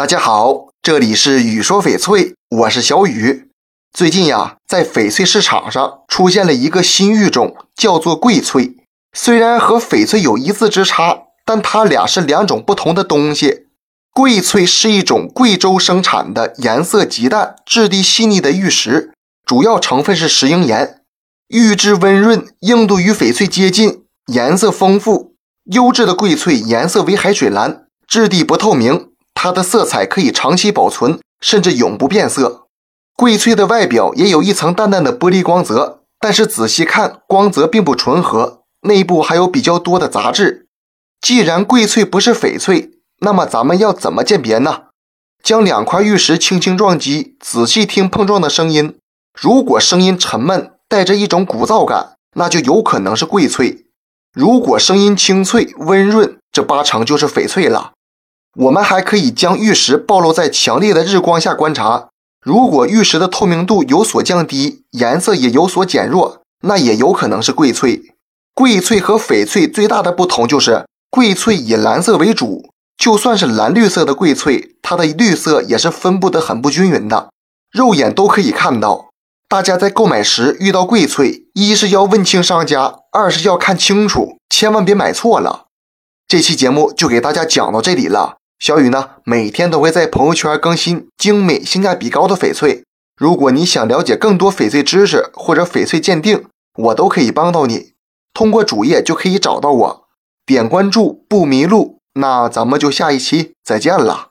大家好，这里是雨说翡翠，我是小雨。最近呀，在翡翠市场上出现了一个新玉种，叫做贵翠。虽然和翡翠有一字之差，但它俩是两种不同的东西。贵翠是一种贵州生产的颜色极淡、质地细腻的玉石，主要成分是石英岩，玉质温润，硬度与翡翠接近，颜色丰富。优质的贵翠颜色为海水蓝，质地不透明。它的色彩可以长期保存，甚至永不变色。贵翠的外表也有一层淡淡的玻璃光泽，但是仔细看，光泽并不纯和，内部还有比较多的杂质。既然贵翠不是翡翠，那么咱们要怎么鉴别呢？将两块玉石轻轻撞击，仔细听碰撞的声音。如果声音沉闷，带着一种鼓噪感，那就有可能是贵翠；如果声音清脆温润，这八成就是翡翠了。我们还可以将玉石暴露在强烈的日光下观察，如果玉石的透明度有所降低，颜色也有所减弱，那也有可能是贵翠。贵翠和翡翠最大的不同就是，贵翠以蓝色为主，就算是蓝绿色的贵翠，它的绿色也是分布的很不均匀的，肉眼都可以看到。大家在购买时遇到贵翠，一是要问清商家，二是要看清楚，千万别买错了。这期节目就给大家讲到这里了。小雨呢，每天都会在朋友圈更新精美、性价比高的翡翠。如果你想了解更多翡翠知识或者翡翠鉴定，我都可以帮到你。通过主页就可以找到我，点关注不迷路。那咱们就下一期再见了。